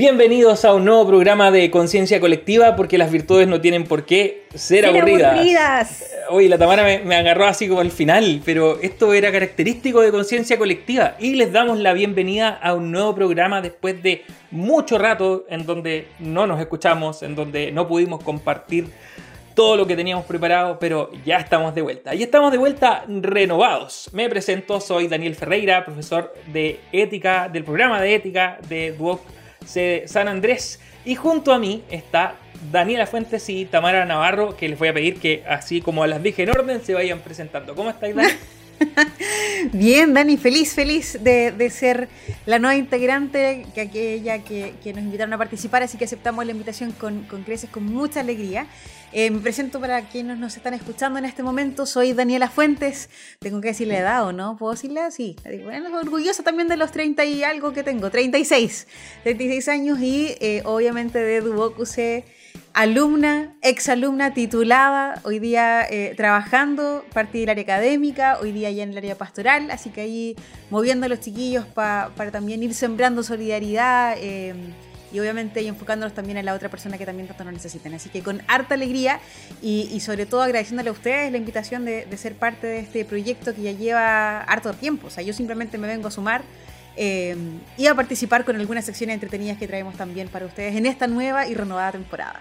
Bienvenidos a un nuevo programa de conciencia colectiva porque las virtudes no tienen por qué ser, aburridas. Oye, la Tamara me, agarró así como al final, pero esto era característico de conciencia colectiva y les damos la bienvenida a un nuevo programa después de mucho rato en donde no nos escuchamos, en donde no pudimos compartir todo lo que teníamos preparado, pero ya estamos de vuelta. Y estamos de vuelta renovados. Me presento, soy Daniel Ferreira, profesor de ética, del programa de ética de Duoc San Andrés. Y junto a mí está Daniela Fuentes y Tamara Navarro, que les voy a pedir que, así como las dije en orden, se vayan presentando. ¿Cómo estáis? Bien, Dani, feliz, feliz de, ser la nueva integrante, que aquella que, nos invitaron a participar, así que aceptamos la invitación con, creces, con mucha alegría. Eh, me presento para quienes nos están escuchando en este momento. Soy Daniela Fuentes. Tengo que decirle edad o no, ¿puedo decirle así? Bueno, orgullosa también de los 30 y algo que tengo. 36. 36 años y eh, obviamente de Dubocuse alumna, exalumna titulada, hoy día eh, trabajando, parte del área académica, hoy día ya en el área pastoral, así que ahí moviendo a los chiquillos para también ir sembrando solidaridad eh, y obviamente y enfocándonos también en la otra persona que también tanto nos necesitan. Así que con harta alegría y, sobre todo agradeciéndole a ustedes la invitación de, ser parte de este proyecto que ya lleva harto tiempo, o sea, yo simplemente me vengo a sumar. Eh, y a participar con algunas secciones entretenidas que traemos también para ustedes en esta nueva y renovada temporada.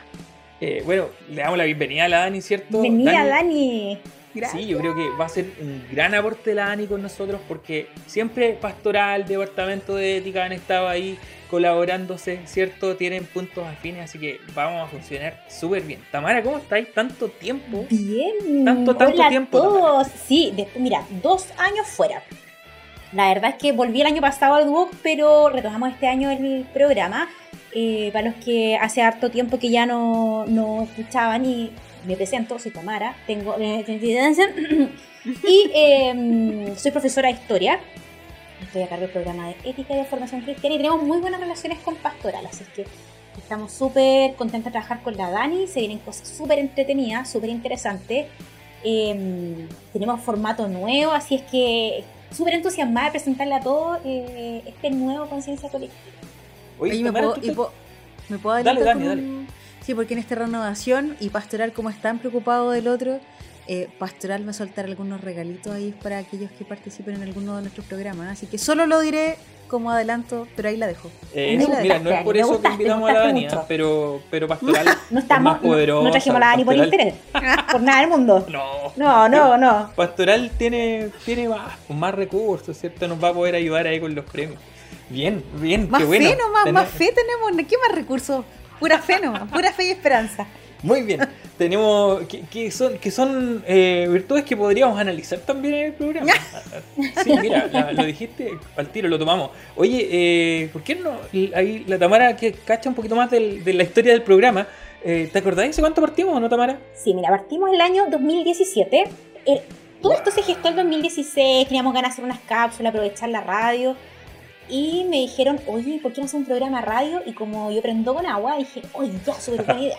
Eh, bueno, le damos la bienvenida a la Dani, ¿cierto? Bienvenida, Dani. Gracias. Sí, yo creo que va a ser un gran aporte la Dani con nosotros porque siempre Pastoral, Departamento de Ética han estado ahí colaborándose, ¿cierto? Tienen puntos afines, así que vamos a funcionar súper bien. Tamara, ¿cómo estáis? ¿Tanto tiempo? Bien. Tanto, tanto tiempo. Todos. Sí, mira, dos años fuera. La verdad es que volví el año pasado al Duoc, pero retomamos este año el programa eh, para los que hace harto tiempo que ya no, no escuchaban y me presento, soy Tamara, tengo eh, y eh, soy profesora de historia. Estoy a cargo del programa de ética y de formación cristiana y tenemos muy buenas relaciones con pastoral, así que estamos súper contentos de trabajar con la Dani, se vienen cosas súper entretenidas, súper interesantes. tenemos formato nuevo, así es que súper entusiasmada de presentarle a todos este nuevo Conciencia Colectiva. Oye, ¿me, puedo, ¿me puedo dale, dale, dale. Sí, porque en esta renovación y Pastoral, como están preocupados del otro, eh, Pastoral va a soltar algunos regalitos ahí para aquellos que participen en alguno de nuestros programas. Así que solo lo diré como adelanto, pero ahí la dejo. Eh, mira, no es por eso que invitamos a la Dani, pero, pero Pastoral no estamos, más poderoso. No, trajimos a la Dani por interés, por nada del mundo. No, no, no. no. Pastoral tiene, tiene más, más recursos, ¿cierto? Nos va a poder ayudar ahí con los premios. Bien, bien, más qué bueno. fe nomás, más fe tenemos, ¿qué más recursos? Pura fe nomás, pura fe y esperanza. Muy bien, tenemos que, son, que son eh, virtudes que podríamos analizar también en el programa. sí, mira, lo dijiste, al tiro lo tomamos. Oye, eh, ¿por qué no? Ahí la Tamara que cacha un poquito más de la historia del programa. Eh, ¿Te acordáis de cuánto partimos o no, Tamara? Sí, mira, partimos el año 2017. todo esto se gestó en 2016, teníamos ganas de hacer unas cápsulas, aprovechar la radio y me dijeron, oye, ¿por qué no hacer un programa radio? Y como yo prendo con agua, dije, oye, ya, súper buena idea.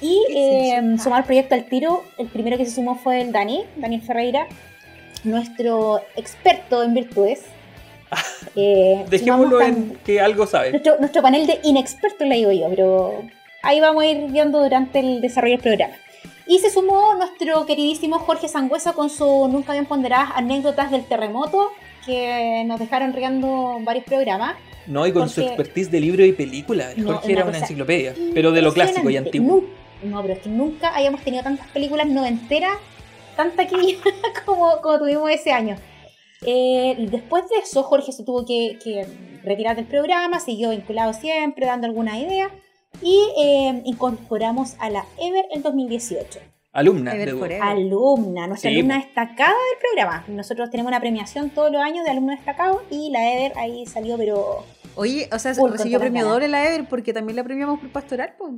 Y eh, sumar el proyecto al tiro, el primero que se sumó fue el Dani, Daniel Ferreira, nuestro experto en virtudes. Eh, Dejémoslo en que algo sabe. Nuestro, nuestro panel de inexpertos, le digo yo, pero ahí vamos a ir viendo durante el desarrollo del programa. Y se sumó nuestro queridísimo Jorge Sangüesa con su nunca bien ponderadas anécdotas del terremoto que nos dejaron riendo varios programas. No, y con su expertise de libro y película. Jorge era una enciclopedia, pero de lo clásico y antiguo. No, pero es que nunca hayamos tenido tantas películas noventeras, tanta aquí como, como tuvimos ese año. Eh, después de eso, Jorge se tuvo que, retirar del programa, siguió vinculado siempre, dando alguna idea, y eh, incorporamos a la Ever en 2018. Alumna. alumna, nuestra alumna destacada del programa. Nosotros tenemos una premiación todos los años de alumno destacado y la Ever ahí salió, pero. Oye, o sea, siguió premio doble la Ever porque también la premiamos por pastoral, pues.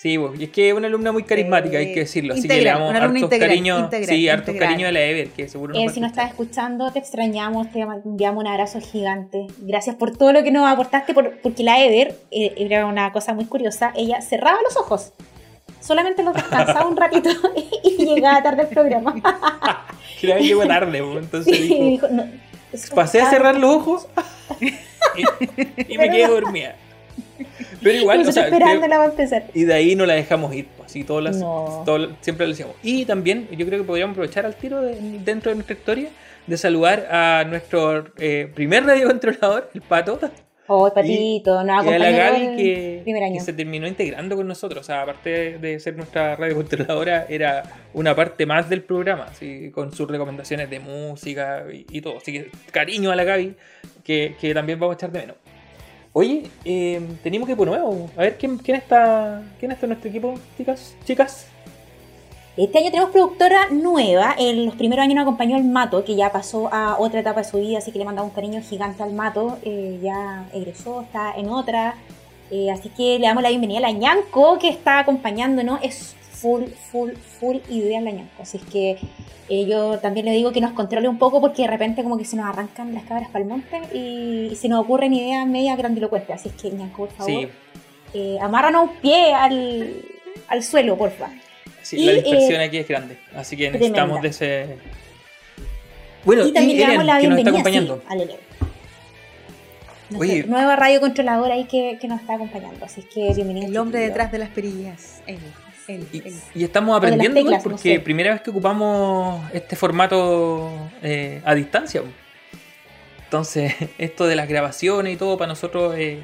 Sí, y es que es una alumna muy carismática, hay que decirlo. Así que le damos hartos cariños. Sí, hartos cariños a la Ever, que seguro nos Si nos estás escuchando, te extrañamos, te enviamos un abrazo gigante. Gracias por todo lo que nos aportaste, porque la Ever, eh, era una cosa muy curiosa, ella cerraba los ojos solamente lo descansaba un ratito y llegaba tarde al programa. Creo que llegó tarde, entonces pasé a cerrar los ojos y, me quedé dormida. Pero igual, o sea, empezar. Y de ahí no la dejamos ir, pues, así todas las, siempre lo decíamos. Y también yo creo que podríamos aprovechar al tiro dentro de nuestra historia de saludar a nuestro eh, primer radiocontrolador, el Pato. Oh, Patito, nos acompañó la Gaby que, que, se terminó integrando con nosotros. O sea, aparte de ser nuestra radiocontroladora, era una parte más del programa, ¿sí? con sus recomendaciones de música y, todo. Así que cariño a la Gaby, que, que también vamos a echar de menos. Oye, eh, tenemos equipo nuevo. A ver, ¿quién, quién, está, ¿quién está en nuestro equipo, chicas? chicas? Este año tenemos productora nueva. En los primeros años nos acompañó el Mato, que ya pasó a otra etapa de su vida, así que le mandamos un cariño gigante al Mato. Eh, ya egresó, está en otra. Eh, así que le damos la bienvenida a la Ñanco, que está acompañándonos. Es full, full, full idea la Ñanco. Así que eh, yo también le digo que nos controle un poco porque de repente como que se nos arrancan las cabras para el monte y, se nos ocurren ideas media grandilocuentes. Así es que, Ñanco, por favor, amárranos un pie al, al suelo, por favor. Sí, la dispersión eh, aquí es grande, así que necesitamos de ese... Bueno, y también le damos la bienvenida nos está acompañando. Oye. nueva radio controladora ahí que, que, nos está acompañando, así que bienvenido. El hombre detrás de las perillas, y, estamos aprendiendo porque primera vez que ocupamos este formato eh, a distancia. Entonces, esto de las grabaciones y todo para nosotros es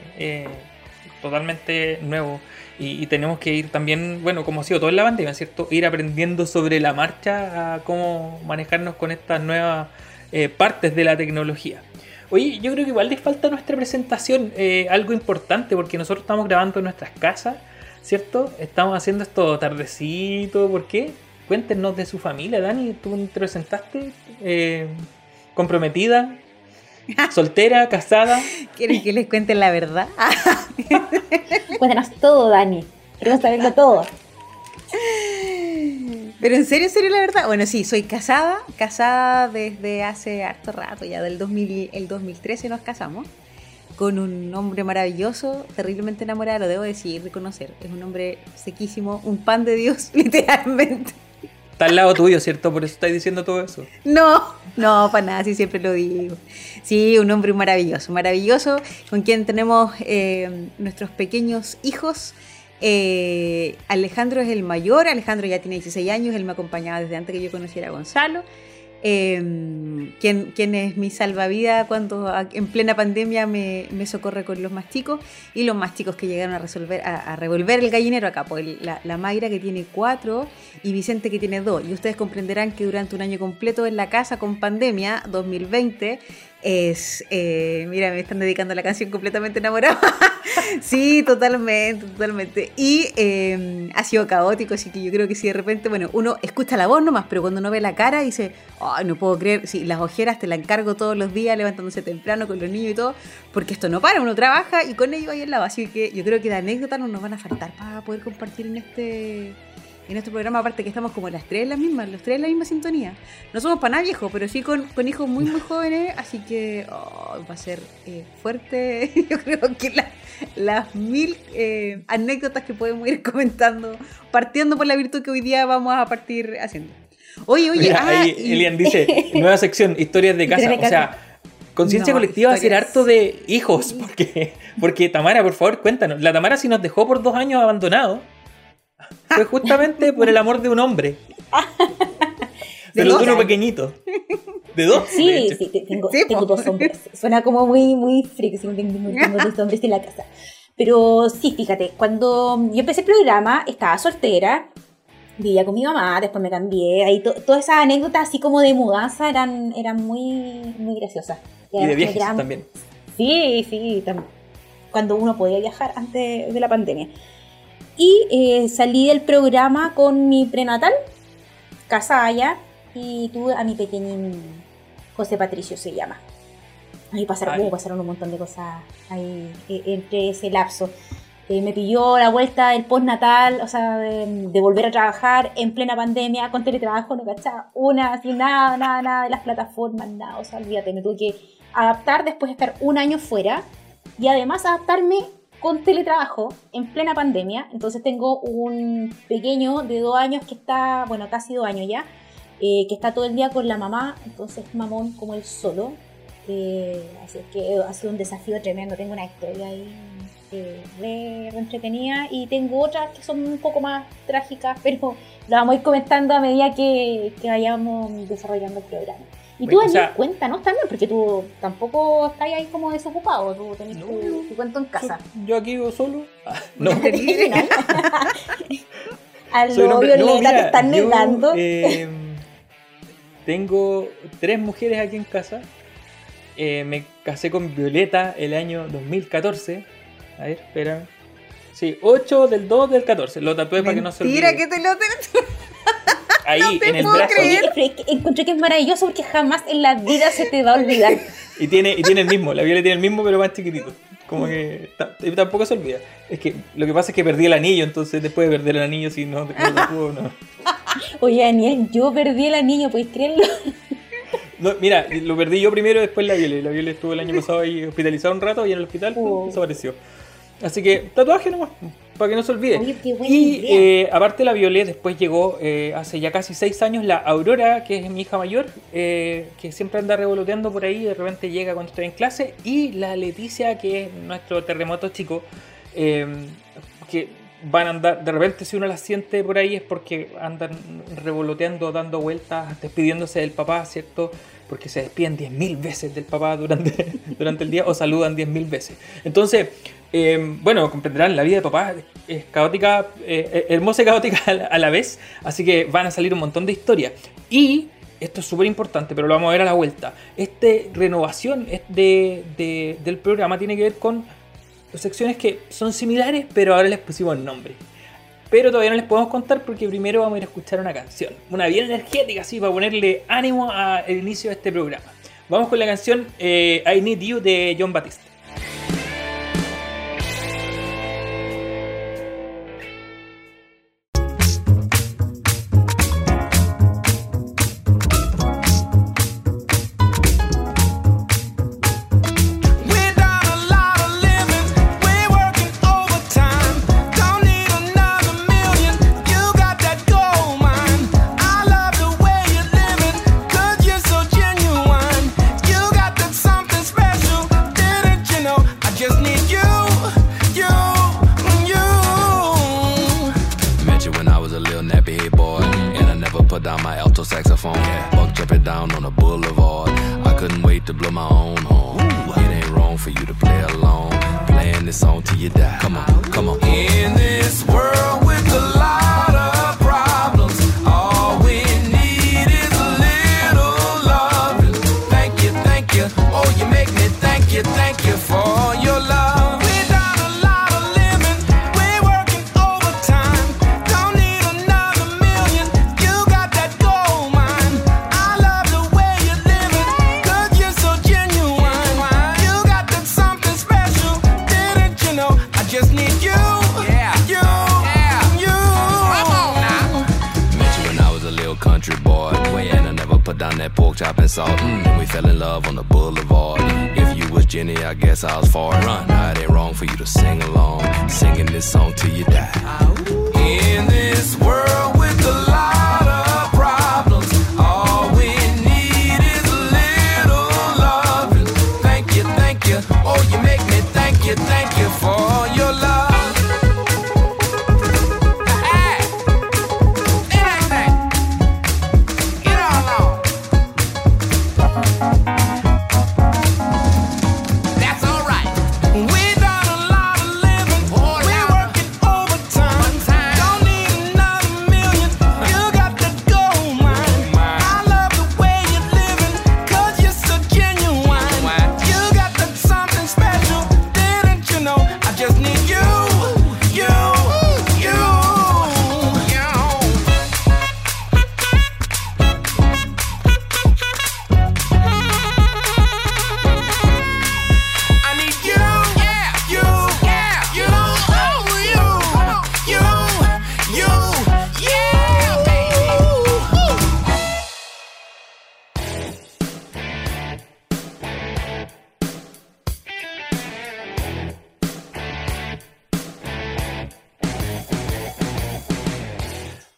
totalmente nuevo. Y, tenemos que ir también, bueno, como ha sido toda la pandemia, ¿cierto? Ir aprendiendo sobre la marcha a cómo manejarnos con estas nuevas eh, partes de la tecnología. Oye, yo creo que igual les falta nuestra presentación eh, algo importante porque nosotros estamos grabando en nuestras casas, ¿cierto? Estamos haciendo esto tardecito, ¿por qué? Cuéntenos de su familia, Dani, tú te presentaste, eh, comprometida, ¿Soltera? ¿Casada? ¿Quieren que les cuente la verdad? Cuéntanos todo, Dani. Queremos saberlo todo. Pero en serio, en serio la verdad. Bueno, sí, soy casada, casada desde hace harto rato, ya del 2000, el 2013 nos casamos, con un hombre maravilloso, terriblemente enamorado, lo debo decir, reconocer. Es un hombre sequísimo, un pan de Dios, literalmente. Está al lado tuyo, ¿cierto? Por eso estáis diciendo todo eso. No, no, para nada, sí siempre lo digo. Sí, un hombre maravilloso, maravilloso, con quien tenemos eh, nuestros pequeños hijos. Eh, Alejandro es el mayor, Alejandro ya tiene 16 años, él me acompañaba desde antes que yo conociera a Gonzalo. Eh, quien, es mi salvavidas cuando en plena pandemia me, socorre con los más chicos y los más chicos que llegaron a resolver a, revolver el gallinero acá, pues la, Mayra que tiene cuatro y Vicente que tiene dos. Y ustedes comprenderán que durante un año completo en la casa con pandemia, 2020, es, eh, mira, me están dedicando la canción completamente enamorada. sí, totalmente, totalmente. Y em, ha sido caótico, así que yo creo que si de repente, bueno, uno escucha la voz nomás, pero cuando uno ve la cara dice, ay, no puedo creer, sí, las ojeras te la encargo todos los días levantándose temprano con los niños y todo, porque esto no para, uno trabaja y con ellos ahí al lado. Así que yo creo que de anécdotas no nos van a faltar para poder compartir en este en nuestro programa, aparte que estamos como las tres en la misma, los tres en la misma sintonía. No somos para nada viejos, pero sí con, hijos muy, muy jóvenes, así que oh, va a ser eh, fuerte. Yo creo que las mil eh, anécdotas que podemos ir comentando, partiendo por la virtud que hoy día vamos a partir haciendo. Oye, oye, ah, Elian dice, nueva sección, historias de casa. O sea, conciencia colectiva va a ser harto de hijos, porque, porque Tamara, por favor, cuéntanos. La Tamara sí nos dejó por dos años abandonados fue justamente por el amor de un hombre. Pero de uno pequeñito. ¿De dos? Sí, sí, tengo, dos hombres. Suena como muy, muy freak, tengo, tengo dos hombres en la casa. Pero sí, fíjate, cuando yo empecé el programa, estaba soltera, vivía con mi mamá, después me cambié, ahí todas esas anécdotas así como de mudanza eran, eran muy, muy graciosas. Y, de viajes también. Sí, sí, cuando uno podía viajar antes de la pandemia. Y eh, salí del programa con mi prenatal, casada ya, y tuve a mi pequeñín José Patricio se llama. Ahí pasaron, uh, pasaron un montón de cosas ahí eh, entre ese lapso. Eh, me pilló la vuelta del postnatal, o sea, de, volver a trabajar en plena pandemia, con teletrabajo, no cachaba una, así nada, nada, nada de las plataformas, nada, o sea, olvídate, me tuve que adaptar después de estar un año fuera y además adaptarme con teletrabajo en plena pandemia. Entonces tengo un pequeño de dos años que está, bueno, casi dos años ya, eh, que está todo el día con la mamá, entonces mamón como él solo. Eh, así que ha sido un desafío tremendo. Tengo una historia ahí eh, re, entretenida y tengo otras que son un poco más trágicas, pero las vamos a ir comentando a medida que, vayamos desarrollando el programa. Y tú, Daniel, cuéntanos también, porque tú tampoco estás ahí como desocupado, tú tenés tu, cuento en casa. Yo aquí vivo solo. Ah, no. Al novio Violeta te están negando. Eh, tengo tres mujeres aquí en casa. Eh, me casé con Violeta el año 2014. A ver, espérame. Sí, 8 del 2 del 14. Lo tatué para que no se olvide. Mira que te lo Ahí, en el brazo. encontré que es maravilloso porque jamás en la vida se te va a olvidar. y, tiene, y tiene el mismo, la Violeta tiene el mismo, pero más chiquitito. Como que tampoco se olvida. Es que lo que pasa es que perdí el anillo, entonces después de perder el anillo, si no, no, no. Oye, Daniel, yo perdí el anillo, ¿puedes creerlo? No, mira, lo perdí yo primero, después la Viole. La Viole estuvo el año pasado ahí hospitalizada un rato y en el hospital oh. desapareció. Así que tatuaje nomás, para que no se olvide. y eh, aparte la Violet, después llegó eh, hace ya casi seis años la Aurora, que es mi hija mayor, eh, que siempre anda revoloteando por ahí, de repente llega cuando estoy en clase, y la Leticia, que es nuestro terremoto chico, que van a andar, de repente si uno la siente por ahí es porque andan revoloteando, dando vueltas, despidiéndose del papá, ¿cierto? Porque se despiden 10.000 veces del papá durante, durante el día o saludan 10.000 veces. Entonces, eh, bueno, comprenderán, la vida de papá es caótica, eh, hermosa y caótica a la vez, así que van a salir un montón de historias. Y esto es súper importante, pero lo vamos a ver a la vuelta. Esta renovación de, del programa tiene que ver con secciones que son similares, pero ahora les pusimos nombre. Pero todavía no les podemos contar porque primero vamos a ir a escuchar una canción. Una bien energética, así, para ponerle ánimo al inicio de este programa. Vamos con la canción eh, I Need You de John Batiste. fell in love on the boulevard. If you was Jenny, I guess I was far run. It ain't wrong for you to sing along, singing this song till you die.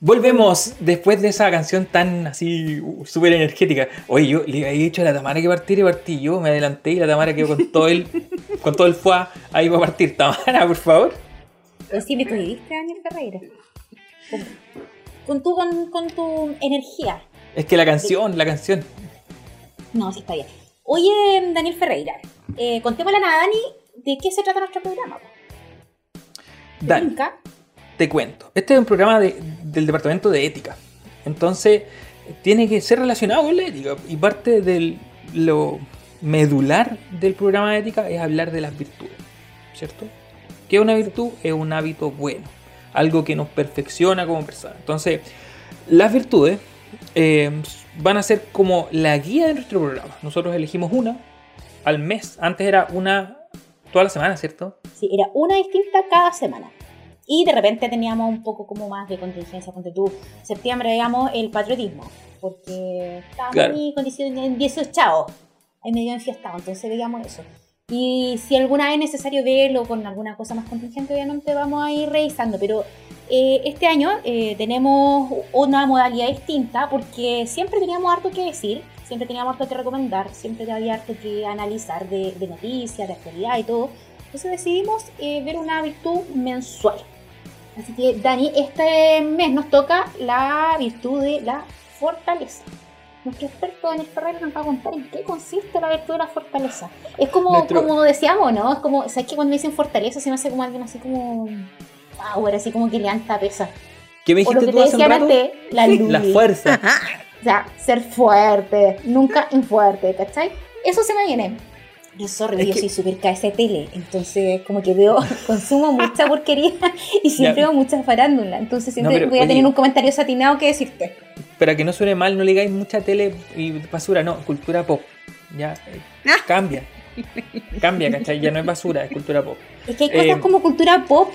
Volvemos después de esa canción tan así súper energética. Oye, yo le había dicho a la Tamara que partir y partí yo, me adelanté y la Tamara quedó con todo el, con todo el fuá ahí va a partir. Tamara, por favor. Pues sí, me tuviste, Daniel Ferreira. Con, tu, con, tu energía. Es que la canción, la canción. No, sí está bien. Oye, Daniel Ferreira, eh, contémosle a Dani de qué se trata nuestro programa. Dani, te cuento. Este es un programa del Departamento de Ética. Entonces, tiene que ser relacionado con la ética. Y parte de lo medular del programa de ética es hablar de las virtudes. ¿Cierto? ¿Qué es una virtud? Es un hábito bueno. Algo que nos perfecciona como persona. Entonces, las virtudes eh, van a ser como la guía de nuestro programa. Nosotros elegimos una al mes. Antes era una toda la semana, ¿cierto? Sí, era una distinta cada semana. Y de repente teníamos un poco como más de contingencia. Cuando tú, septiembre, veíamos el patriotismo, porque estábamos claro. en condiciones en 18 chavos, ahí medio enfiestado, entonces veíamos eso. Y si alguna vez es necesario verlo con alguna cosa más contingente, obviamente vamos a ir revisando. Pero eh, este año eh, tenemos una modalidad distinta porque siempre teníamos harto que decir, siempre teníamos harto que recomendar, siempre había harto que analizar de, de noticias, de actualidad y todo. Entonces decidimos eh, ver una virtud mensual. Así que, Dani, este mes nos toca la virtud de la fortaleza. Nuestro experto Daniel Ferrer nos va a contar en qué consiste la virtud de la fortaleza. Es como, como decíamos, ¿no? Es como, ¿sabes que cuando dicen fortaleza se me hace como alguien así como power, así como que levanta pesa? ¿Qué me dijiste tú hace un rato? la, la fuerza. o sea, ser fuerte, nunca infuerte, ¿cachai? Eso se me viene. Yo, sorry, yo soy súper tele, entonces como que veo, consumo mucha porquería y siempre veo mucha farándula, entonces siempre voy a tener un comentario satinado que decirte. Para que no suene mal, no le digáis mucha tele y basura, no, cultura pop, ya, ah. cambia, cambia, ¿cachai? Ya no es basura, es cultura pop. Es que hay cosas eh, como cultura pop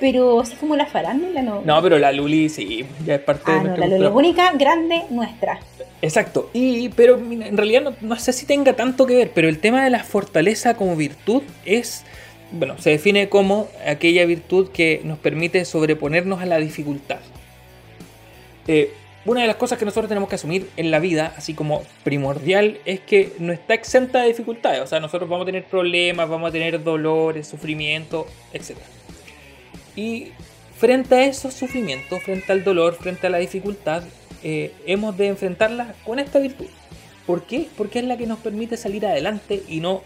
pero así como la farándula, no. No, pero la Luli sí, ya es parte ah, de no, la Luli única, grande, nuestra. Exacto. Y, pero en realidad no, sé si tenga tanto que ver, pero el tema de la fortaleza como virtud es, bueno, se define como aquella virtud que nos permite sobreponernos a la dificultad. Eh, una de las cosas que nosotros tenemos que asumir en la vida, así como primordial, es que no está exenta de dificultades. O sea, nosotros vamos a tener problemas, vamos a tener dolores, sufrimiento, etc. Y frente a esos sufrimientos, frente al dolor, frente a la dificultad, eh, hemos de enfrentarla con esta virtud. ¿Por qué? Porque es la que nos permite salir adelante y no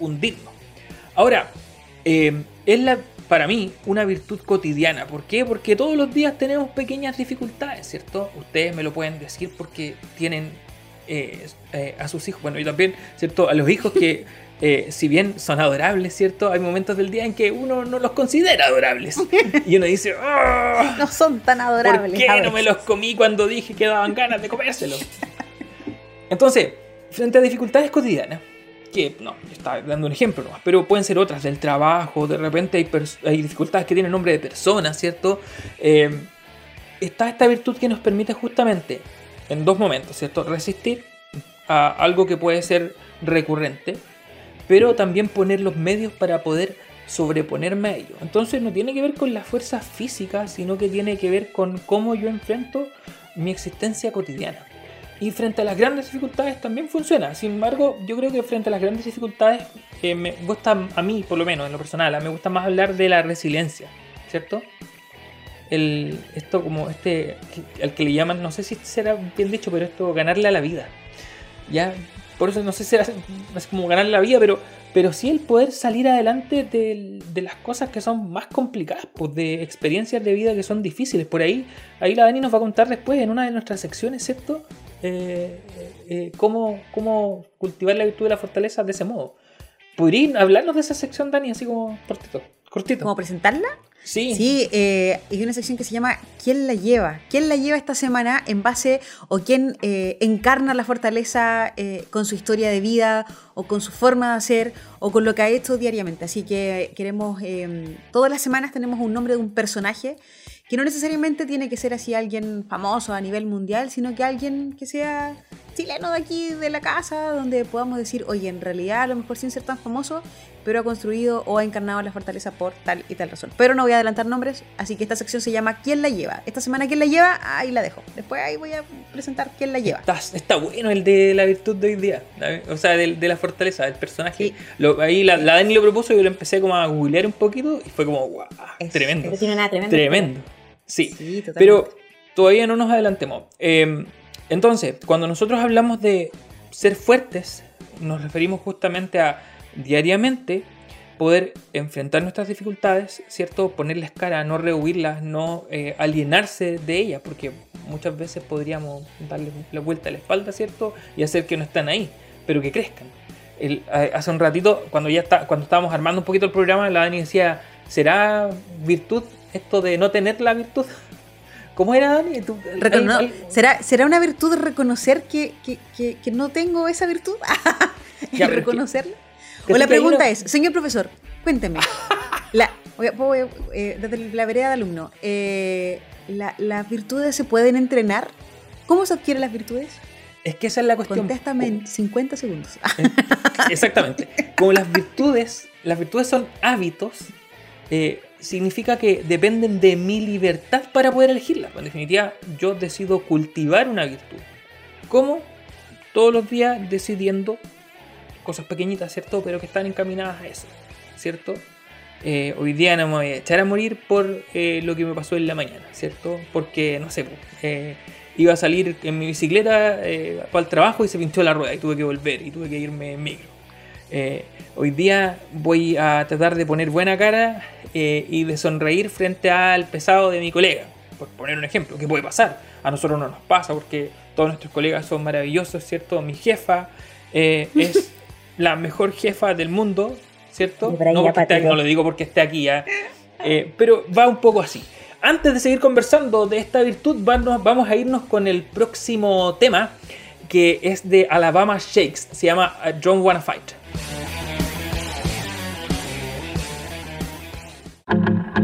hundirnos. Ahora, eh, es la, para mí una virtud cotidiana. ¿Por qué? Porque todos los días tenemos pequeñas dificultades, ¿cierto? Ustedes me lo pueden decir porque tienen eh, a sus hijos, bueno, y también, ¿cierto? A los hijos que eh, si bien son adorables, ¿cierto? Hay momentos del día en que uno no los considera adorables. Y uno dice, oh, no son tan adorables. ¿Por qué no me los comí cuando dije que daban ganas de comérselos? Entonces, frente a dificultades cotidianas, que no, está dando un ejemplo nomás, pero pueden ser otras del trabajo, de repente hay, hay dificultades que tienen nombre de personas, ¿cierto? Eh, está esta virtud que nos permite justamente, en dos momentos, ¿cierto? Resistir a algo que puede ser recurrente, pero también poner los medios para poder sobreponerme a ello. Entonces no tiene que ver con la fuerza física, sino que tiene que ver con cómo yo enfrento mi existencia cotidiana. Y frente a las grandes dificultades también funciona. Sin embargo, yo creo que frente a las grandes dificultades, eh, me gusta a mí, por lo menos en lo personal, me gusta más hablar de la resiliencia, ¿cierto? El, esto como este, al que le llaman, no sé si será bien dicho, pero esto ganarle a la vida. Ya por eso no sé si como ganar la vida, pero, pero sí el poder salir adelante de, las cosas que son más complicadas, pues de experiencias de vida que son difíciles. Por ahí, ahí la Dani nos va a contar después en una de nuestras secciones, ¿cierto? Eh, eh, cómo, cómo cultivar la virtud de la fortaleza de ese modo. ¿Podrían hablarnos de esa sección, Dani, así como cortito? cortito? ¿Cómo presentarla? Sí. Sí, eh, hay una sección que se llama ¿Quién la lleva? ¿Quién la lleva esta semana en base o quién eh, encarna la fortaleza eh, con su historia de vida o con su forma de hacer o con lo que ha hecho diariamente? Así que queremos, em, todas las semanas tenemos un nombre de un personaje que no necesariamente tiene que ser así alguien famoso a nivel mundial, sino que alguien que sea chileno de aquí, de la casa, donde podamos decir, oye, en realidad a lo mejor sin ser tan famoso, pero ha construido o ha encarnado la fortaleza por tal y tal razón. Pero no voy a adelantar nombres, así que esta sección se llama ¿Quién la lleva? Esta semana ¿Quién la lleva? Ahí la dejo. Después ahí voy a presentar ¿Quién la lleva? Está, bueno el de la virtud de hoy día, o sea, de, la fortaleza, del personaje. ahí la, Dani lo propuso y yo lo empecé como a googlear un poquito y fue como, wow, tremendo. tremendo. Tremendo. Sí, pero todavía no nos adelantemos. Em, entonces, cuando nosotros hablamos de ser fuertes, nos referimos justamente a diariamente poder enfrentar nuestras dificultades, ¿cierto? Ponerles cara, no rehuirlas, no eh, alienarse de ellas, porque muchas veces podríamos darle la vuelta a la espalda, ¿cierto? Y hacer que no están ahí, pero que crezcan. hace un ratito, cuando ya está, cuando estábamos armando un poquito el programa, la Dani decía, ¿será virtud esto de no tener la virtud? ¿Cómo era, Dani? ¿Será, ¿Será una virtud reconocer que, no tengo esa virtud? ¿Y reconocerla? O la pregunta es, señor profesor, cuénteme. la, eh, desde la vereda de alumno, eh, ¿las virtudes se pueden entrenar? ¿Cómo se adquieren las virtudes? Es que esa es la cuestión. Contéstame en 50 segundos. Eh, exactamente. Como las virtudes, las virtudes son hábitos, significa que dependen de mi libertad para poder elegirlas. En definitiva, yo decido cultivar una virtud. ¿Cómo? Todos los días decidiendo cosas pequeñitas, ¿cierto? Pero que están encaminadas a eso, ¿cierto? Eh, hoy día no me voy a echar a morir por eh, lo que me pasó en la mañana, ¿cierto? Porque, no sé, eh, iba a salir en mi bicicleta para el trabajo y se pinchó la rueda y tuve que volver y tuve que irme en micro. Hoy día voy a tratar de poner buena cara y de sonreír frente al pesado de mi colega, por poner un ejemplo, que puede pasar. A nosotros no nos pasa porque todos nuestros colegas son maravillosos, ¿cierto? Mi jefa es la mejor jefa del mundo, ¿cierto? No, lo digo porque esté aquí, ya, eh, pero va un poco así. Antes de seguir conversando de esta virtud, vamos a irnos con el próximo tema, que es de Alabama Shakes, se llama Don't Wanna Fight. Thank you.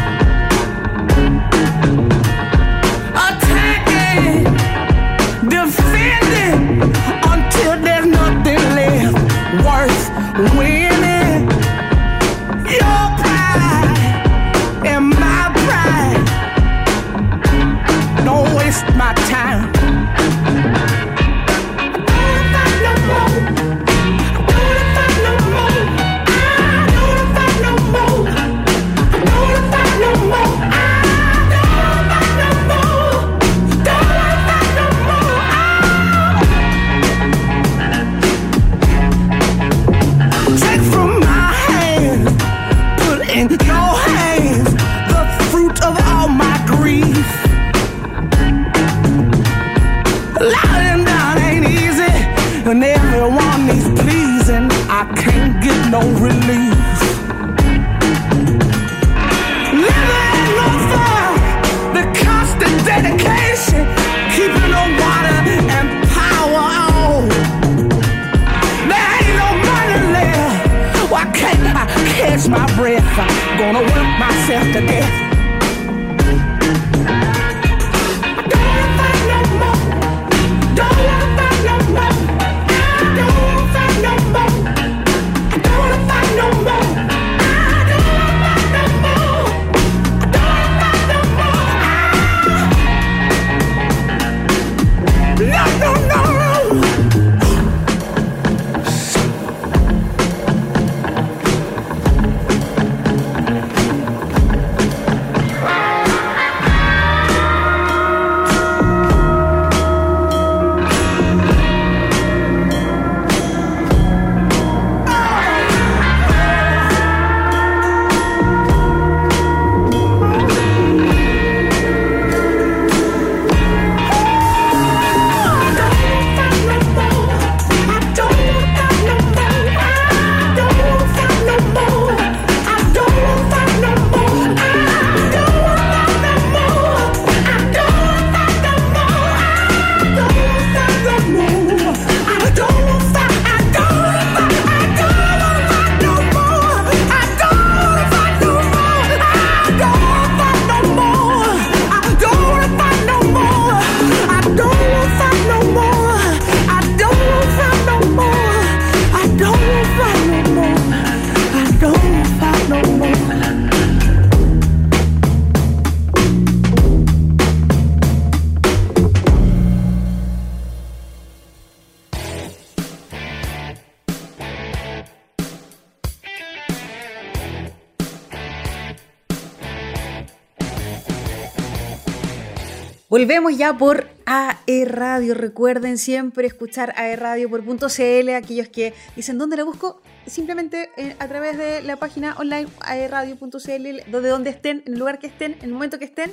Ya por AE Radio. Recuerden siempre escuchar AE Radio por .cl. Aquellos que dicen dónde la busco, simplemente eh, a través de la página online aeradio.cl, donde donde estén, en el lugar que estén, en el momento que estén,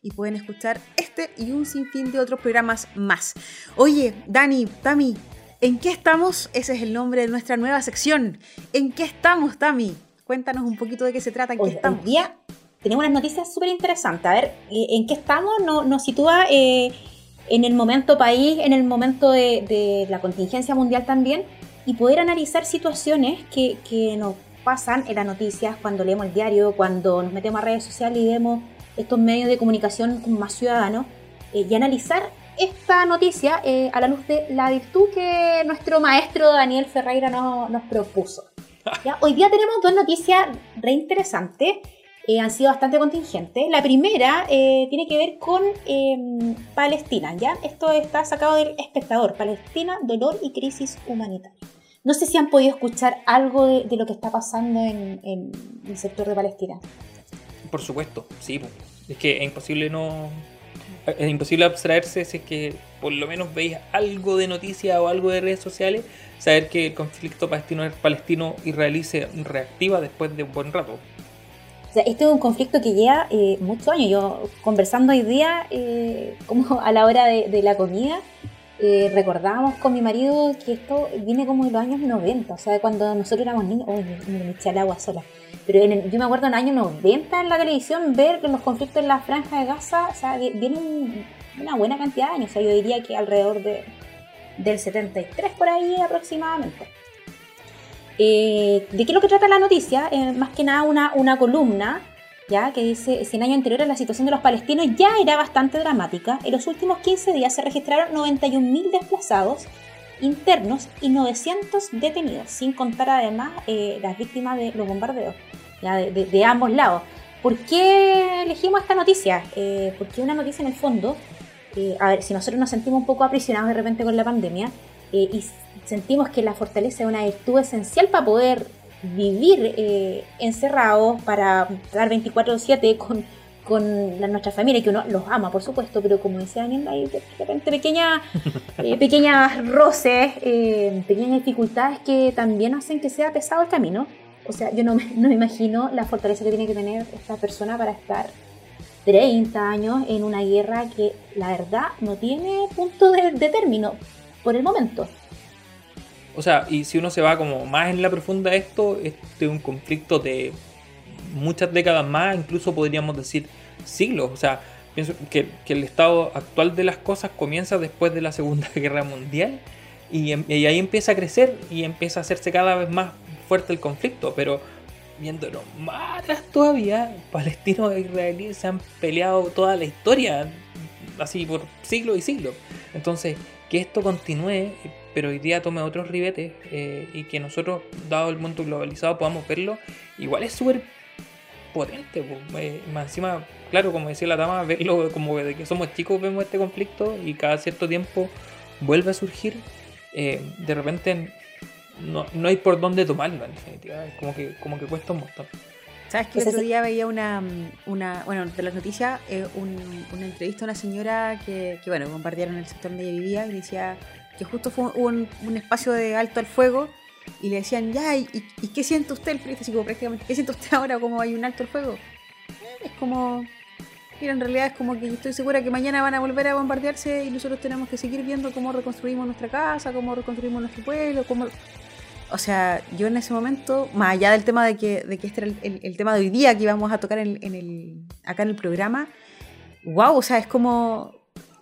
y pueden escuchar este y un sinfín de otros programas más. Oye, Dani, Tami, ¿en qué estamos? Ese es el nombre de nuestra nueva sección. ¿En qué estamos, Tami? Cuéntanos un poquito de qué se trata, en qué estamos tenemos unas noticias súper interesantes. A ver, eh, ¿en qué estamos? Nos, sitúa eh, en el momento país, en el momento de, la contingencia mundial también, y poder analizar situaciones que, nos pasan en las noticias, cuando leemos el diario, cuando nos metemos a redes sociales y vemos estos medios de comunicación más ciudadanos, eh, y analizar esta noticia a la luz de la virtud que nuestro maestro Daniel Ferreira nos propuso. Hoy día tenemos dos noticias re interesantes. Eh, han sido bastante contingentes. La primera eh, tiene que ver con em, Palestina, ¿ya? Esto está sacado del espectador. Palestina, dolor y crisis humanitaria. No sé si han podido escuchar algo de, lo que está pasando en, el sector de Palestina. Por supuesto, sí. Es que es imposible no... Es imposible abstraerse si es que por lo menos veis algo de noticia o algo de redes sociales, saber que el conflicto palestino-israelí se reactiva después de un buen rato este es un conflicto que lleva eh, muchos años. Yo conversando hoy día, eh, como a la hora de, la comida, eh, recordábamos con mi marido que esto viene como de los años 90, o sea, cuando nosotros éramos niños, uy, me, eché el agua sola. Pero yo me acuerdo en los años 90 en la televisión ver los conflictos en la franja de Gaza, o sea, vienen una buena cantidad de años, o sea, yo diría que alrededor de, del 73 por ahí aproximadamente. Eh, ¿De qué es lo que trata la noticia? Eh, más que nada una, una columna ¿ya? que dice, si en años anteriores la situación de los palestinos ya era bastante dramática, en los últimos 15 días se registraron 91.000 desplazados internos y 900 detenidos, sin contar además eh, las víctimas de los bombardeos ¿ya? De, ambos lados. ¿Por qué elegimos esta noticia? porque una noticia en el fondo, a ver, si nosotros nos sentimos un poco aprisionados de repente con la pandemia, y sentimos que la fortaleza es una virtud esencial para poder vivir eh, encerrados, para estar 24/7 con, con la, nuestra familia, que uno los ama, por supuesto, pero como decía Daniel, hay de repente pequeñas, eh, pequeñas roces, eh, pequeñas dificultades que también hacen que sea pesado el camino. O sea, yo no me, no me imagino la fortaleza que tiene que tener esta persona para estar 30 años en una guerra que la verdad no tiene punto de término por el momento. O sea, y si uno se va como más en la profunda de esto, este es un conflicto de muchas décadas más, incluso podríamos decir siglos. O sea, pienso que, el estado actual de las cosas comienza después de la Segunda Guerra Mundial y, em, y, ahí empieza a crecer y empieza a hacerse cada vez más fuerte el conflicto. Pero viéndolo más atrás todavía, palestinos e israelíes se han peleado toda la historia, así por siglos y siglos. Entonces, que esto continúe, pero hoy día tome otros ribetes eh, y que nosotros, dado el mundo globalizado, podamos verlo, igual es súper potente. Más encima, claro, como decía la dama, verlo como de que somos chicos vemos este conflicto y cada cierto tiempo vuelve a surgir. Eh, de repente no, no, hay por dónde tomarlo en definitiva, como que, como que cuesta un montón. ¿Sabes que el otro día veía una, una bueno, de las noticias, eh, una entrevista a una señora que, que, bueno, compartieron en el sector donde ella vivía y decía que justo fue un, un espacio de alto al fuego y le decían, ya, ¿y, y qué siente usted? El periodista, como prácticamente, ¿qué siente usted ahora como hay un alto al fuego? Es como, mira, en realidad es como que estoy segura que mañana van a volver a bombardearse y nosotros tenemos que seguir viendo cómo reconstruimos nuestra casa, cómo reconstruimos nuestro pueblo, cómo o sea, yo en ese momento, más allá del tema de que, de que este era el, tema de hoy día que íbamos a tocar en, el, acá en el programa, wow, o sea, es como,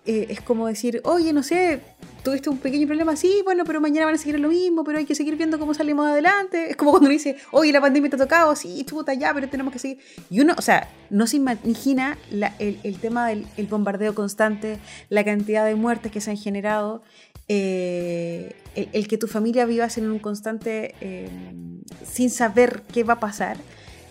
eh, es como decir, oye, no sé, tuviste un pequeño problema, sí, bueno, pero mañana van a seguir lo mismo, pero hay que seguir viendo cómo salimos adelante. Es como cuando uno dice, oye, la pandemia te ha tocado, sí, estuvo allá, pero tenemos que seguir. Y uno, o sea, no se imagina el, tema del bombardeo constante, la cantidad de muertes que se han generado. Eh, el, que tu familia vivas en un constante eh, sin saber qué va a pasar,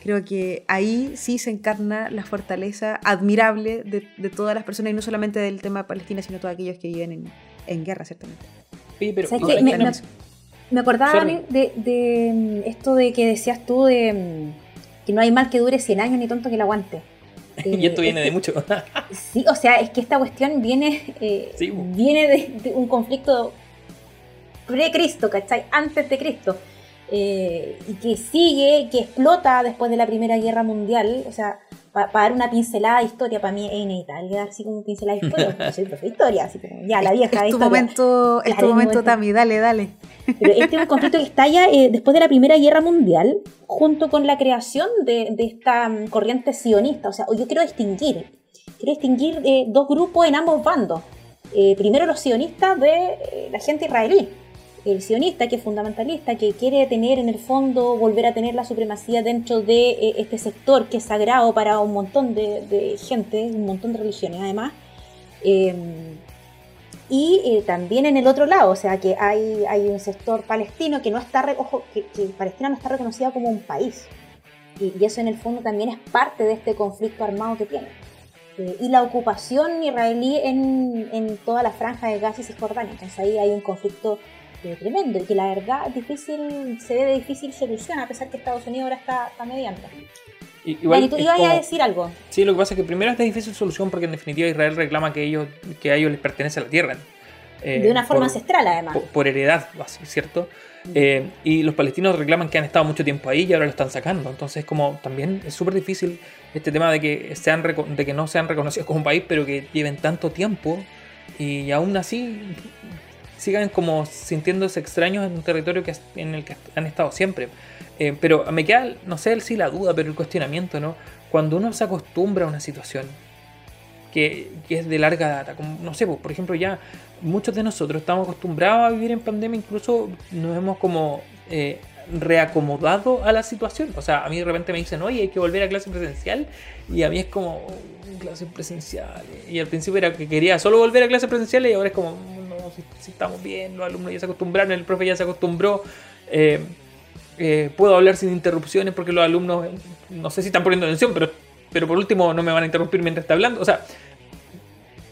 creo que ahí sí se encarna la fortaleza admirable de, todas las personas y no solamente del tema de Palestina, sino de todos aquellos que viven en, guerra, ciertamente. me, acordaba de, de, esto de que decías tú de que no hay mal que dure 100 años ni tonto que lo aguante. y esto viene de mucho. sí, o sea, es que esta cuestión viene, viene de, un conflicto pre-Cristo, ¿cachai? Antes de Cristo. y que sigue, que explota después de la Primera Guerra Mundial. O sea, para dar una pincelada de historia, para mí es inevitable dar así como pincelada de historia, porque soy profe de historia, así como ya la vieja es tu momento, es tu momento, Tami, dale, dale. Pero este es un conflicto que estalla eh, después de la Primera Guerra Mundial, junto con la creación de, de esta mm, corriente sionista. O sea, yo quiero distinguir, quiero distinguir eh, dos grupos en ambos bandos. Eh, primero los sionistas de la gente israelí, el sionista, que es fundamentalista, que quiere tener en el fondo, volver a tener la supremacía dentro de eh, este sector que es sagrado para un montón de, gente, un montón de religiones además. Em, y eh, también en el otro lado, o sea que hay, hay un sector palestino que no está, ojo, que, Palestina no está reconocida como un país. Y, eso en el fondo también es parte de este conflicto armado que tiene. Eh, y la ocupación israelí en, en toda la franja de Gaza y Cisjordania. Entonces ahí hay un conflicto tremendo y que la verdad difícil, se ve de difícil solución a pesar que Estados Unidos ahora está, está mediando. Igual, tú ibas a decir algo. Sí, lo que pasa es que primero es de difícil solución porque en definitiva Israel reclama que, ellos, que a ellos les pertenece la tierra. Eh, de una forma ancestral además. Por, heredad, ¿cierto? Eh, y los palestinos reclaman que han estado mucho tiempo ahí y ahora lo están sacando. Entonces como también es súper difícil este tema de que, sean, de que no sean reconocidos como un país pero que lleven tanto tiempo y aún así sigan como sintiéndose extraños en un territorio que, en el que han estado siempre. Eh, pero me queda, no sé si la duda, pero el cuestionamiento, ¿no? Cuando uno se acostumbra a una situación que, es de larga data, como, no sé, pues, por ejemplo, ya muchos de nosotros estamos acostumbrados a vivir en pandemia, incluso nos hemos como eh, reacomodado a la situación. O sea, a mí de repente me dicen, oye, hay que volver a clase presencial, y a mí es como, uh, clase presencial. Y al principio era que quería solo volver a clase presencial, y ahora es como, si, estamos bien, los alumnos ya se acostumbraron, el profe ya se acostumbró. Eh, eh, puedo hablar sin interrupciones porque los alumnos no sé si están poniendo atención, pero, pero por último no me van a interrumpir mientras está hablando. O sea,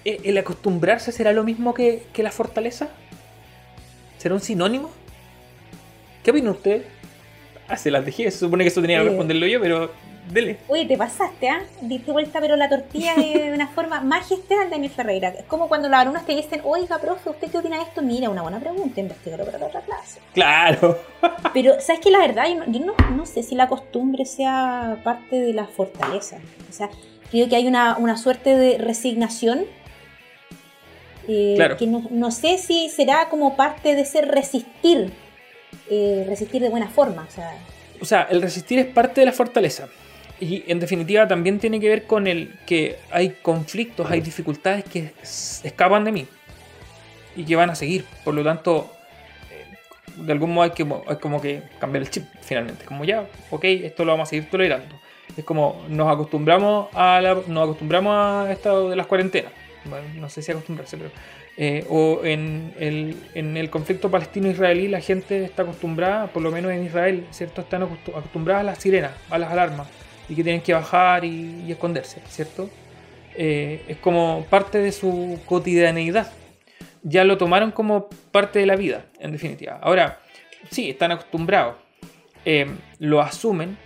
¿e, ¿el acostumbrarse será lo mismo que, que la fortaleza? ¿Será un sinónimo? ¿Qué opina usted? Ah, se las dejé, se supone que eso tenía que responderlo yo, pero Dele. Oye, te pasaste, ¿ah? Diste vuelta, pero la tortilla de una forma magistral, Daniel Ferreira. Es como cuando los alumnos te dicen, oiga, profe, ¿usted qué opina de esto? Mira, una buena pregunta, investigalo para otra clase. Claro. Pero, ¿sabes qué? La verdad, yo, no, no, sé si la costumbre sea parte de la fortaleza. O sea, creo que hay una, una suerte de resignación. Eh, claro. Que no, no, sé si será como parte de ese resistir, eh, resistir de buena forma. O sea, o sea, el resistir es parte de la fortaleza. Y en definitiva también tiene que ver con el que hay conflictos, hay dificultades que escapan de mí y que van a seguir. Por lo tanto, eh, de algún modo hay, que, hay como que cambiar el chip finalmente. Como ya, ok, esto lo vamos a seguir tolerando. Es como nos acostumbramos a la, nos acostumbramos a esto de las cuarentenas. Bueno, no sé si acostumbrarse, pero eh, o en el, en el conflicto palestino-israelí la gente está acostumbrada, por lo menos en Israel, ¿cierto? Están acostumbradas a las sirenas, a las alarmas y que tienen que bajar y, esconderse, ¿cierto? Eh, es como parte de su cotidianeidad. Ya lo tomaron como parte de la vida, en definitiva. Ahora, sí, están acostumbrados. Eh, lo asumen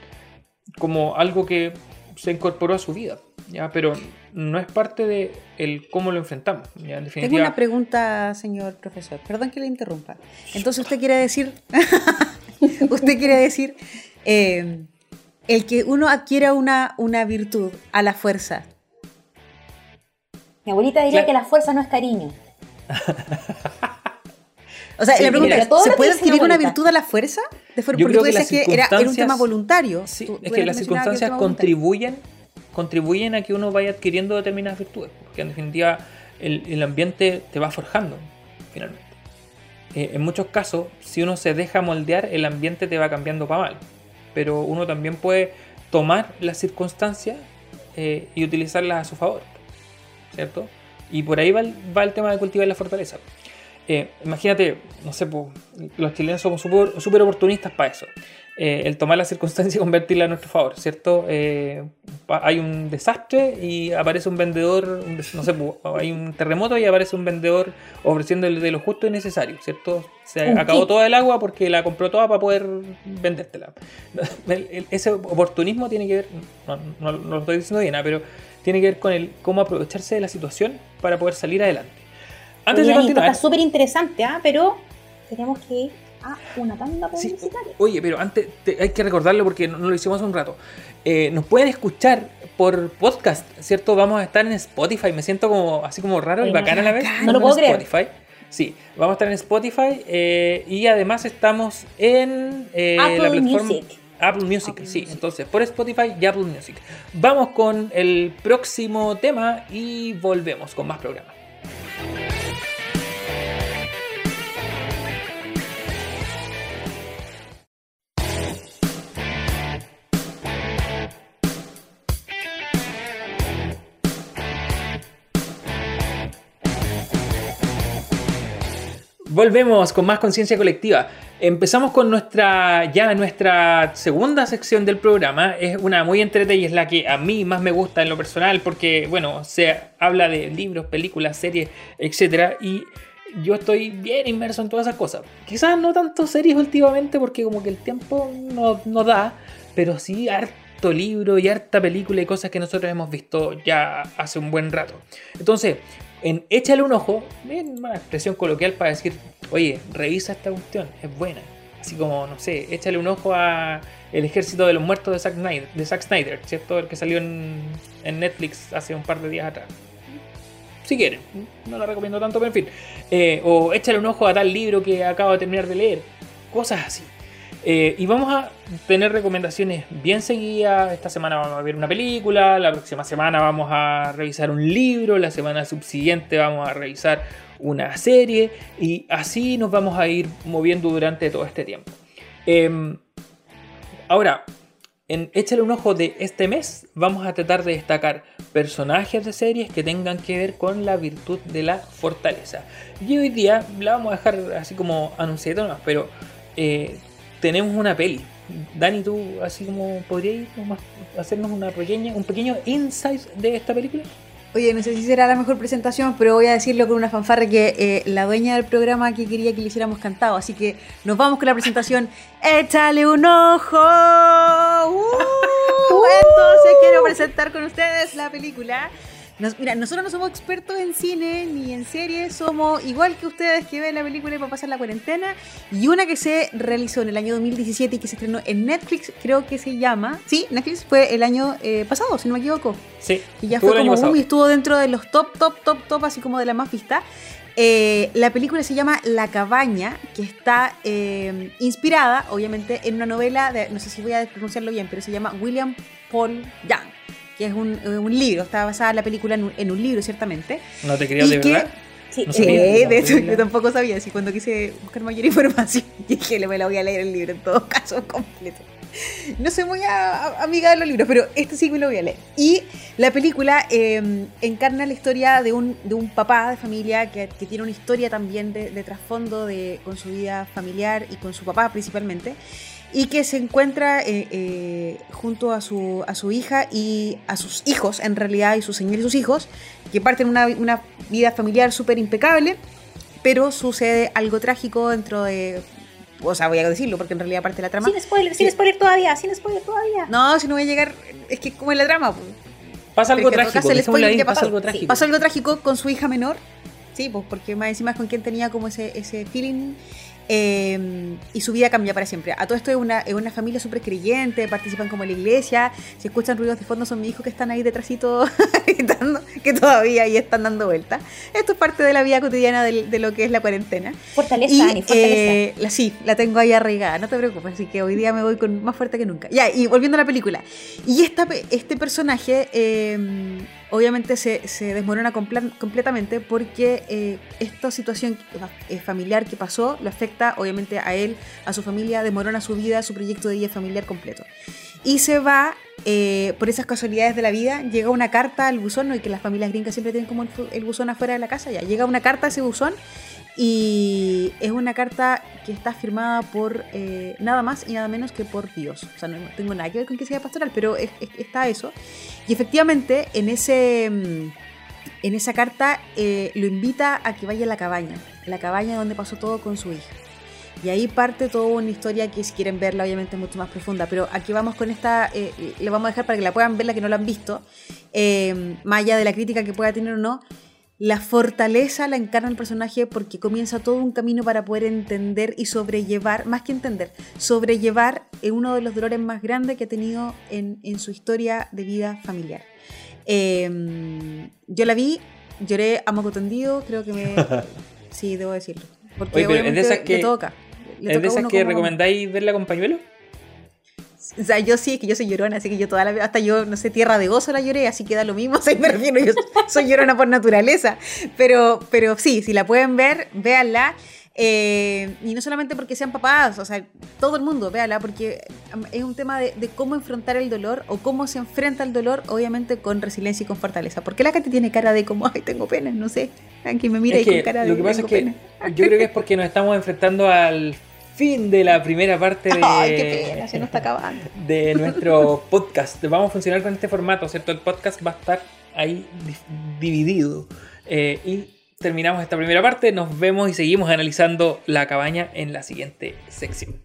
como algo que se incorporó a su vida, ¿ya? Pero no es parte de el cómo lo enfrentamos. ¿ya? Tengo una pregunta, señor profesor. Perdón que le interrumpa. Entonces usted quiere decir, usted quiere decir eh, el que uno adquiera una, una virtud a la fuerza. Mi abuelita diría que la fuerza no es cariño. o sea, la pregunta es, ¿se puede adquirir una virtud a la fuerza? De forma, porque tú decías que, era, un tema voluntario. Sí, es que las circunstancias contribuyen, contribuyen a que uno vaya adquiriendo determinadas virtudes. Porque en definitiva el, el ambiente te va forjando, finalmente. Eh, en muchos casos, si uno se deja moldear, el ambiente te va cambiando para mal pero uno también puede tomar las circunstancias eh, y utilizarlas a su favor, ¿cierto? Y por ahí va el, tema de cultivar la fortaleza. Eh, imagínate, no sé, los chilenos somos súper oportunistas para eso. Eh, el tomar la circunstancia y convertirla a nuestro favor, ¿cierto? Eh, hay un desastre y aparece un vendedor, no sé, hay un terremoto y aparece un vendedor ofreciéndole de lo justo y necesario, ¿cierto? Se acabó toda el agua porque la compró toda para poder vendértela. ese oportunismo tiene que ver, no, lo estoy diciendo bien, pero tiene que ver con el cómo aprovecharse de la situación para poder salir adelante. Antes de continuar. Está súper interesante, ¿ah? pero tenemos que ir a una tanda publicitaria. oye, pero antes hay que recordarlo porque no, lo hicimos hace un rato. Eh, nos pueden escuchar por podcast, ¿cierto? Vamos a estar en Spotify. Me siento como así como raro y bacán a la vez. No lo puedo creer. Spotify. Sí, vamos a estar en Spotify eh, y además estamos en eh, Apple Music. Apple Music, sí. Entonces, por Spotify y Apple Music. Vamos con el próximo tema y volvemos con más programas. Thank you. Volvemos con más conciencia colectiva. Empezamos con nuestra ya nuestra segunda sección del programa. Es una muy entretenida y es la que a mí más me gusta en lo personal porque, bueno, se habla de libros, películas, series, etc. Y yo estoy bien inmerso en todas esas cosas. Quizás no tanto series últimamente porque como que el tiempo no, no da, pero sí harto libro y harta película y cosas que nosotros hemos visto ya hace un buen rato. Entonces, en échale un ojo, bien una expresión coloquial para decir, oye, revisa esta cuestión, es buena. Así como, no sé, échale un ojo a El Ejército de los Muertos de Zack Snyder, de Zack Snyder ¿cierto? El que salió en, Netflix hace un par de días atrás. Si quieren, no lo recomiendo tanto, pero en fin. Eh, o échale un ojo a tal libro que acabo de terminar de leer. Cosas así. Eh, y vamos a tener recomendaciones bien seguidas. Esta semana vamos a ver una película, la próxima semana vamos a revisar un libro, la semana subsiguiente vamos a revisar una serie y así nos vamos a ir moviendo durante todo este tiempo. Em, ahora, en Échale un ojo de este mes vamos a tratar de destacar personajes de series que tengan que ver con la virtud de la fortaleza. Y hoy día la vamos a dejar así como anunciada, pero eh, tenemos una peli. Dani, tú así como podrías hacernos una pequeña, un pequeño insight de esta película. Oye, no sé si será la mejor presentación, pero voy a decirlo con una fanfarra que eh, la dueña del programa que quería que le hiciéramos cantado. Así que nos vamos con la presentación. ¡Échale un ojo! ¡Uh! Entonces quiero presentar con ustedes la película mira, nosotros no somos expertos en cine ni en series, somos igual que ustedes que ven la película para pasar la cuarentena. Y una que se realizó en el año 2017 y que se estrenó en Netflix, creo que se llama. Sí, Netflix fue el año eh, pasado, si no me equivoco. Sí. Y ya fue como boom y estuvo dentro de los top, top, top, top, así como de la más vista. Eh, la película se llama La Cabaña, que está eh, inspirada, obviamente, en una novela de, no sé si voy a pronunciarlo bien, pero se llama William Paul Young que es un, un libro, está basada la película en un, libro, ciertamente. ¿No te querías de verdad? Sí, eh, de hecho yo tampoco sabía, así cuando quise buscar mayor información, dije, me la voy a leer el libro en todo caso completo. No soy muy amiga de los libros, pero este sí me lo voy a leer. Y la película em, encarna la historia de un, de un papá de familia que, que tiene una historia también de, de trasfondo de, con su vida familiar y con su papá principalmente y que se encuentra eh, eh, junto a su, a su hija y a sus hijos, en realidad, y su señor y sus hijos, que parten una, una vida familiar súper impecable, pero sucede algo trágico dentro de... O sea, voy a decirlo porque en realidad parte de la trama. Sin spoiler, sin spoiler todavía, sin spoiler todavía. No, si no voy a llegar. Es que como en la trama. Pues. Pasa algo trágico. pasa, algo trágico. Pasó algo trágico con su hija menor. Sí, pues porque más encima es con quien tenía como ese, ese feeling Em, y su vida cambia para siempre. A todo esto es una, es una familia súper creyente, participan como en la iglesia, si escuchan ruidos de fondo son mis hijos que están ahí detrásito gritando, que todavía ahí están dando vueltas. Esto es parte de la vida cotidiana de, lo que es la cuarentena. Fortaleza, y, fortaleza. Eh, la, sí, la tengo ahí arraigada, no te preocupes, así que hoy día me voy con más fuerte que nunca. Ya, y volviendo a la película. Y esta, este personaje... Eh, obviamente se, se desmorona completamente porque eh, esta situación eh, familiar que pasó lo afecta obviamente a él, a su familia, desmorona su vida, su proyecto de vida familiar completo. Y se va, eh, por esas casualidades de la vida, llega una carta al buzón, ¿no? y que las familias gringas siempre tienen como el, buzón afuera de la casa, ya llega una carta a ese buzón y es una carta que está firmada por nada más y nada menos que por Dios. O sea, no, tengo nada que ver con que sea pastoral, pero está eso. Y efectivamente, en, ese, mm, en esa carta eh, lo invita a que vaya a la cabaña, la cabaña donde pasó todo con su hija. Y ahí parte toda una historia que si quieren verla obviamente es mucho más profunda. Pero aquí vamos con esta, eh, le vamos a dejar para que la puedan ver la que no la han visto, eh, más allá de la crítica que pueda tener o no. La fortaleza la encarna el personaje porque comienza todo un camino para poder entender y sobrellevar, más que entender, sobrellevar uno de los dolores más grandes que ha tenido en, en su historia de vida familiar. Em, yo la vi, lloré a moco tendido, creo que me... sí, debo decirlo. Porque es de esas que, le toca. ¿Es de esas que recomendáis verla con pañuelo? O sea, yo sí, es que yo soy llorona, así que yo toda la hasta yo, no sé, tierra de gozo la lloré, así que da lo mismo, o sea, me refiero, yo soy llorona por naturaleza. Pero, pero sí, si la pueden ver, véanla. Eh, y no solamente porque sean papás, o sea, todo el mundo, véala, porque es un tema de, cómo enfrentar el dolor o cómo se enfrenta el dolor, obviamente con resiliencia y con fortaleza. porque la Katy tiene cara de como, ay, tengo pena? No sé. Aquí me mira y con cara de Lo que pasa es que yo creo que es porque nos estamos enfrentando al fin de la primera parte de, Ay, qué pena, se nos está acabando. de nuestro podcast. Vamos a funcionar con este formato, ¿cierto? El podcast va a estar ahí dividido. Eh, y terminamos esta primera parte, nos vemos y seguimos analizando la cabaña en la siguiente sección.